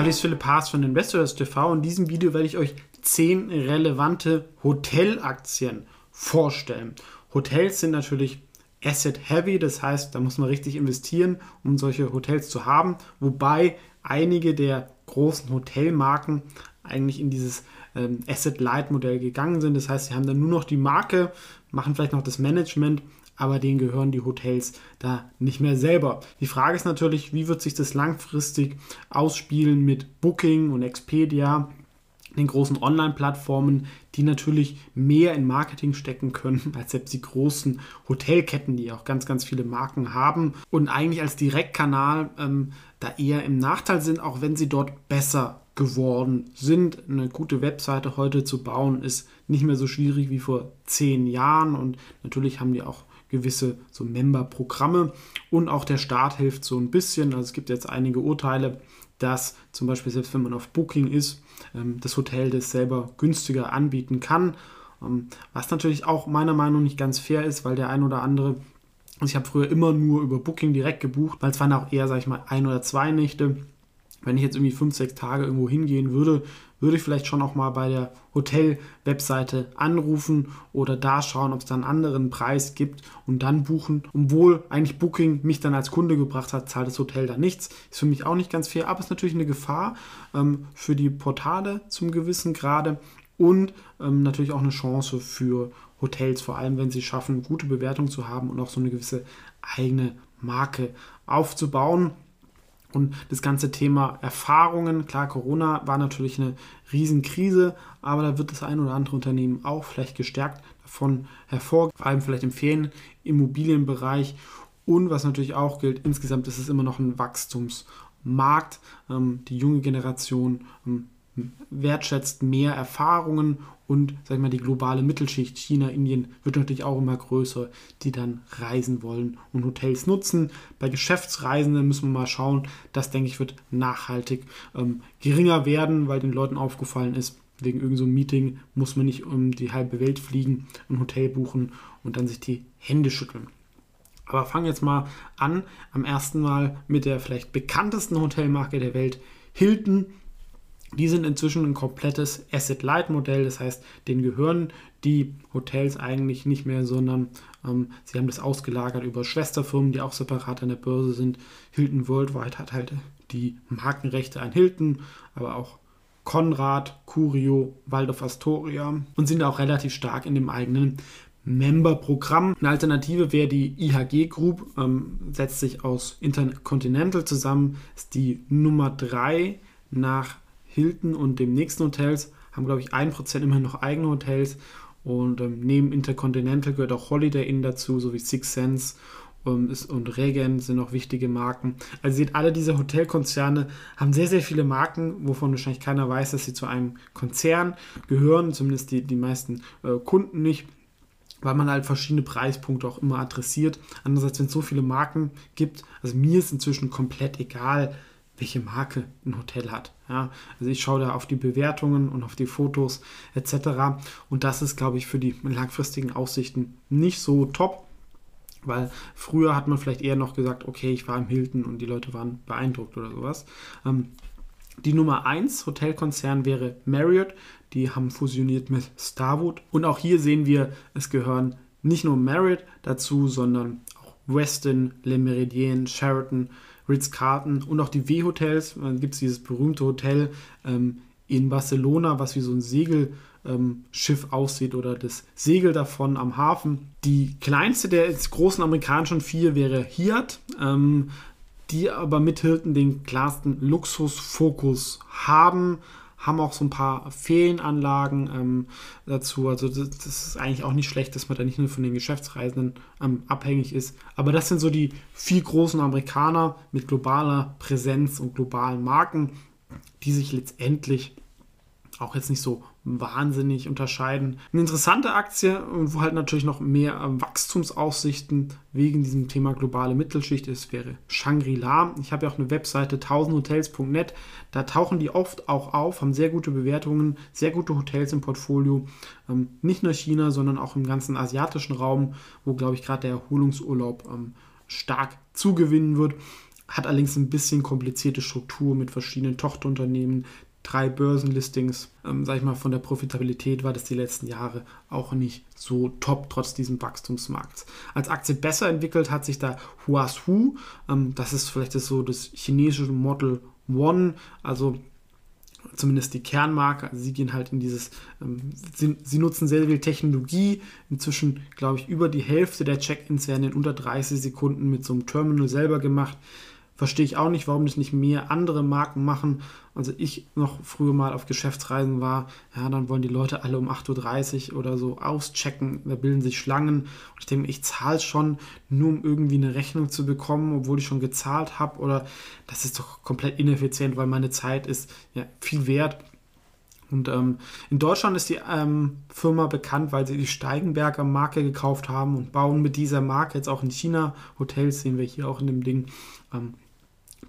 Hallo, ich bin Philipp Haas von Investors TV. In diesem Video werde ich euch 10 relevante Hotelaktien vorstellen. Hotels sind natürlich asset heavy, das heißt, da muss man richtig investieren, um solche Hotels zu haben, wobei einige der großen Hotelmarken eigentlich in dieses ähm, Asset Light Modell gegangen sind. Das heißt, sie haben dann nur noch die Marke, machen vielleicht noch das Management, aber denen gehören die Hotels da nicht mehr selber. Die Frage ist natürlich, wie wird sich das langfristig ausspielen mit Booking und Expedia, den großen Online-Plattformen, die natürlich mehr in Marketing stecken können als selbst die großen Hotelketten, die auch ganz, ganz viele Marken haben und eigentlich als Direktkanal ähm, da eher im Nachteil sind, auch wenn sie dort besser geworden sind. Eine gute Webseite heute zu bauen ist nicht mehr so schwierig wie vor zehn Jahren und natürlich haben die auch gewisse so Member-Programme und auch der Staat hilft so ein bisschen. Also es gibt jetzt einige Urteile, dass zum Beispiel selbst wenn man auf Booking ist, ähm, das Hotel das selber günstiger anbieten kann. Ähm, was natürlich auch meiner Meinung nach nicht ganz fair ist, weil der ein oder andere also ich habe früher immer nur über Booking direkt gebucht, weil es waren auch eher, sag ich mal, ein oder zwei Nächte wenn ich jetzt irgendwie fünf, sechs Tage irgendwo hingehen würde, würde ich vielleicht schon auch mal bei der Hotel-Webseite anrufen oder da schauen, ob es da einen anderen Preis gibt und dann buchen. Obwohl eigentlich Booking mich dann als Kunde gebracht hat, zahlt das Hotel da nichts. Ist für mich auch nicht ganz fair, aber ist natürlich eine Gefahr ähm, für die Portale zum gewissen Grade und ähm, natürlich auch eine Chance für Hotels, vor allem wenn sie schaffen, gute Bewertungen zu haben und auch so eine gewisse eigene Marke aufzubauen. Und das ganze Thema Erfahrungen, klar, Corona war natürlich eine Riesenkrise, aber da wird das ein oder andere Unternehmen auch vielleicht gestärkt davon hervor, vor allem vielleicht im Ferien-Immobilienbereich. Und was natürlich auch gilt, insgesamt ist es immer noch ein Wachstumsmarkt. Ähm, die junge Generation ähm, wertschätzt mehr Erfahrungen und sag ich mal, die globale Mittelschicht China, Indien wird natürlich auch immer größer, die dann reisen wollen und Hotels nutzen. Bei Geschäftsreisenden müssen wir mal schauen, das denke ich wird nachhaltig ähm, geringer werden, weil den Leuten aufgefallen ist, wegen irgendeinem so Meeting muss man nicht um die halbe Welt fliegen, ein Hotel buchen und dann sich die Hände schütteln. Aber fangen jetzt mal an, am ersten Mal mit der vielleicht bekanntesten Hotelmarke der Welt, Hilton. Die sind inzwischen ein komplettes Asset-Light-Modell, das heißt, denen gehören die Hotels eigentlich nicht mehr, sondern ähm, sie haben das ausgelagert über Schwesterfirmen, die auch separat an der Börse sind. Hilton Worldwide hat halt die Markenrechte an Hilton, aber auch Konrad, Curio, Waldorf Astoria und sind auch relativ stark in dem eigenen Member-Programm. Eine Alternative wäre die IHG Group, ähm, setzt sich aus Intercontinental zusammen, ist die Nummer 3 nach Hilton und dem nächsten Hotels haben, glaube ich, 1% immerhin noch eigene Hotels. Und ähm, neben Intercontinental gehört auch Holiday Inn dazu, sowie Six Sense ähm, ist, und Regen sind auch wichtige Marken. Also seht, alle diese Hotelkonzerne haben sehr, sehr viele Marken, wovon wahrscheinlich keiner weiß, dass sie zu einem Konzern gehören, zumindest die, die meisten äh, Kunden nicht weil man halt verschiedene Preispunkte auch immer adressiert. Andererseits, wenn es so viele Marken gibt, also mir ist inzwischen komplett egal, welche Marke ein Hotel hat. Ja, also ich schaue da auf die Bewertungen und auf die Fotos etc. Und das ist, glaube ich, für die langfristigen Aussichten nicht so top, weil früher hat man vielleicht eher noch gesagt, okay, ich war im Hilton und die Leute waren beeindruckt oder sowas. Ähm, die Nummer 1 Hotelkonzern wäre Marriott. Die haben fusioniert mit Starwood. Und auch hier sehen wir, es gehören nicht nur Marriott dazu, sondern auch Westin, Le Meridien, Sheraton, Ritz-Carlton und auch die W-Hotels. Dann gibt es dieses berühmte Hotel ähm, in Barcelona, was wie so ein Segelschiff ähm, aussieht oder das Segel davon am Hafen. Die kleinste der großen amerikanischen vier wäre Hyatt, ähm, die aber mit Hilton den klarsten Luxusfokus haben, haben auch so ein paar Ferienanlagen ähm, dazu. Also das, das, ist eigentlich auch nicht schlecht, dass man da nicht nur von den Geschäftsreisenden ähm, abhängig ist. Aber das sind so die vier großen Amerikaner mit globaler Präsenz und globalen Marken, die sich letztendlich auch jetzt nicht so wahnsinnig unterscheiden. Eine interessante Aktie, wo halt natürlich noch mehr ähm, Wachstumsaussichten wegen diesem Thema globale Mittelschicht ist, wäre Shangri-La. Ich habe ja auch eine Webseite 1000hotels.net. Da tauchen die oft auch auf, haben sehr gute Bewertungen, sehr gute Hotels im Portfolio. Ähm, nicht nur China, sondern auch im ganzen asiatischen Raum, wo, glaube ich, gerade der Erholungsurlaub ähm, stark zugewinnen wird hat allerdings ein bisschen komplizierte Struktur mit verschiedenen Tochterunternehmen, drei Börsenlistings, ähm, sag ich mal, von der Profitabilität war das die letzten Jahre auch nicht so top, trotz diesem Wachstumsmarkts. Als Aktie besser entwickelt hat sich da Huasu, ähm, das ist vielleicht das so das chinesische Model One, also zumindest die Kernmarke. Also sie gehen halt in dieses, ähm, sie, sie, nutzen sehr viel Technologie. Inzwischen, glaube ich, über die Hälfte der Check-ins werden in unter 30 Sekunden mit so einem Terminal selber gemacht. Verstehe ich auch nicht, warum das nicht mehr andere Marken machen. Also ich noch früher mal auf Geschäftsreisen war, ja, dann wollen die Leute alle um 8.30 Uhr oder so auschecken, da bilden sich Schlangen. Und ich denke, ich zahle schon, nur um irgendwie eine Rechnung zu bekommen, obwohl ich schon gezahlt habe. Oder das ist doch komplett ineffizient, weil meine Zeit ist ja viel wert. Und ähm, in Deutschland ist die ähm, Firma bekannt, weil sie die Steigenberger Marke gekauft haben und bauen mit dieser Marke jetzt auch in China Hotels, sehen wir hier auch in dem Ding. Ähm,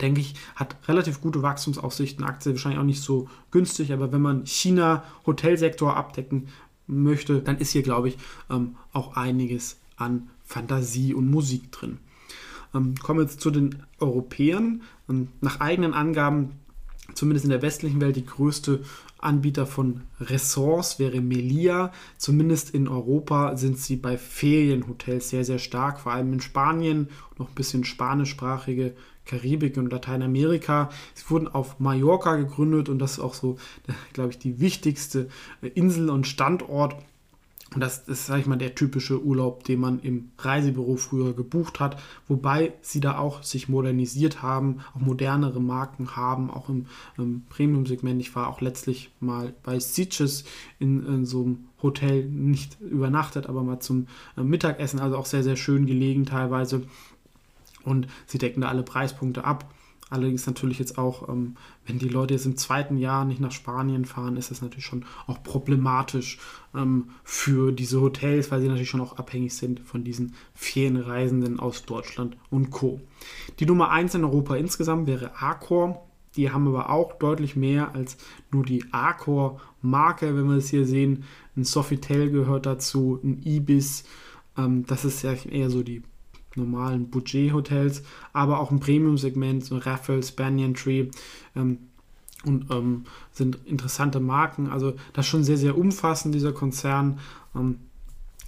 denke ich, hat relativ gute Wachstumsaussichten. Aktie wahrscheinlich auch nicht so günstig, aber wenn man China Hotelsektor abdecken möchte, dann ist hier, glaube ich, ähm, auch einiges an Fantasie und Musik drin. Ähm, kommen wir jetzt zu den Europäern. Ähm, nach eigenen Angaben, zumindest in der westlichen Welt, die größte Anbieter von Ressorts wäre Melia. Zumindest in Europa sind sie bei Ferienhotels sehr, sehr stark, vor allem in Spanien, noch ein bisschen spanischsprachige Karibik und Lateinamerika. Sie wurden auf Mallorca gegründet und das ist auch so, glaube ich, die wichtigste Insel und Standort das ist, sage ich mal, der typische Urlaub, den man im Reisebüro früher gebucht hat, wobei sie da auch sich modernisiert haben, auch modernere Marken haben, auch im, im Premium-Segment. Ich war auch letztlich mal bei Sitges in, in, so einem Hotel, nicht übernachtet, aber mal zum äh, Mittagessen, also auch sehr, sehr schön gelegen teilweise. Und sie decken da alle Preispunkte ab. Allerdings natürlich jetzt auch, ähm, wenn die Leute jetzt im zweiten Jahr nicht nach Spanien fahren, ist das natürlich schon auch problematisch ähm, für diese Hotels, weil sie natürlich schon auch abhängig sind von diesen Ferienreisenden aus Deutschland und Co. Die Nummer 1 in Europa insgesamt wäre Accor. Die haben aber auch deutlich mehr als nur die Accor-Marke, wenn wir es hier sehen. Ein Sofitel gehört dazu, ein Ibis. Ähm, das ist ja eher so die normalen Budget-Hotels, aber auch im Premium-Segment, so Raffles, Banyan Tree ähm, und ähm, sind interessante Marken. Also das ist schon sehr, sehr umfassend, dieser Konzern. Ähm,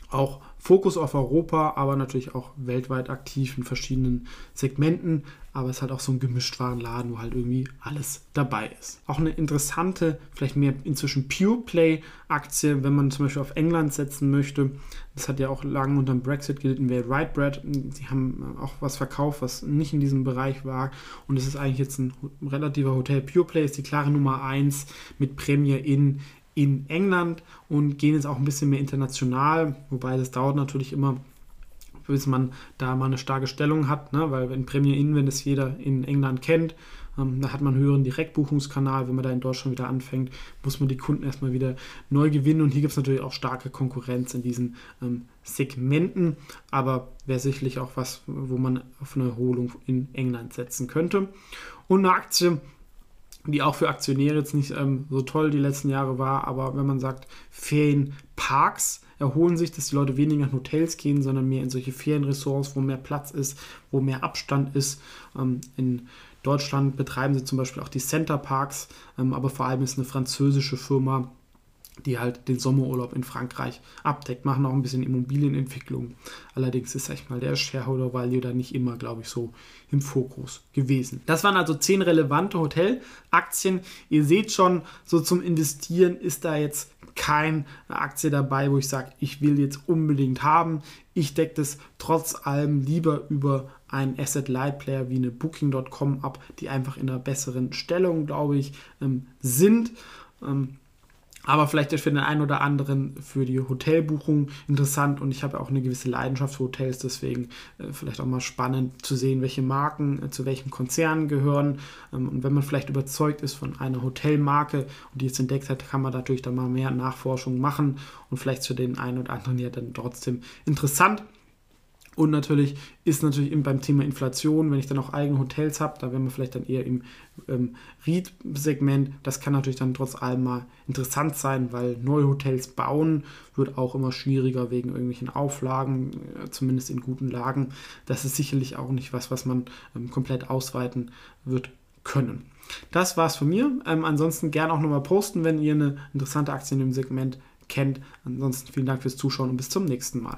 auch Fokus auf Europa, aber natürlich auch weltweit aktiv in verschiedenen Segmenten. Aber es ist halt auch so ein Gemischtwarenladen, wo halt irgendwie alles dabei ist. Auch eine interessante, vielleicht mehr inzwischen Pure Play-Aktie, wenn man zum Beispiel auf England setzen möchte. Das hat ja auch lange unter dem Brexit gelitten, wäre Rightbread. Sie haben auch was verkauft, was nicht in diesem Bereich war. Und es ist eigentlich jetzt ein relativer Hotel. Pure Play ist die klare Nummer 1 mit Premier in in England und gehen jetzt auch ein bisschen mehr international, wobei das dauert natürlich immer, bis man da mal eine starke Stellung hat, ne? weil in Premier Inn, wenn das jeder in England kennt, ähm, da hat man einen höheren Direktbuchungskanal. Wenn man da in Deutschland wieder anfängt, muss man die Kunden erstmal wieder neu gewinnen. Und hier gibt es natürlich auch starke Konkurrenz in diesen ähm, Segmenten. Aber wäre sicherlich auch was, wo man auf eine Erholung in England setzen könnte. Und eine Aktie, die auch für Aktionäre jetzt nicht ähm, so toll die letzten Jahre war, aber wenn man sagt, Ferienparks erholen sich, dass die Leute weniger in Hotels gehen, sondern mehr in solche Ferienressorts, wo mehr Platz ist, wo mehr Abstand ist. Ähm, in Deutschland betreiben sie zum Beispiel auch die Center Parks, ähm, aber vor allem ist eine französische Firma, die halt den Sommerurlaub in Frankreich abdeckt, machen auch ein bisschen Immobilienentwicklung. Allerdings ist, sag ich mal, der Shareholder Value da nicht immer, glaube ich, so im Fokus gewesen. Das waren also zehn relevante Hotelaktien. Ihr seht schon, so zum Investieren ist da jetzt keine Aktie dabei, wo ich sage, ich will jetzt unbedingt haben. Ich decke das trotz allem lieber über einen Asset Light Player wie eine Booking.com ab, die einfach in einer besseren Stellung, glaube ich, ähm, sind. Aber vielleicht ist für den einen oder anderen für die Hotelbuchung interessant und ich habe auch eine gewisse Leidenschaft für Hotels, deswegen äh, vielleicht auch mal spannend zu sehen, welche Marken äh, zu welchen Konzernen gehören. Ähm, und wenn man vielleicht überzeugt ist von einer Hotelmarke und die jetzt entdeckt hat, kann man natürlich dann mal mehr Nachforschung machen und vielleicht für den einen oder anderen ja dann trotzdem interessant. Und natürlich ist natürlich eben beim Thema Inflation, wenn ich dann auch eigene Hotels habe, da wären wir vielleicht dann eher im ähm, REIT-Segment. Das kann natürlich dann trotz allem mal interessant sein, weil neue Hotels bauen wird auch immer schwieriger wegen irgendwelchen Auflagen, äh, zumindest in guten Lagen. Das ist sicherlich auch nicht was, was man ähm, komplett ausweiten wird können. Das war's von mir. Ähm, ansonsten gerne auch nochmal posten, wenn ihr eine interessante Aktie in dem Segment kennt. Ansonsten vielen Dank fürs Zuschauen und bis zum nächsten Mal.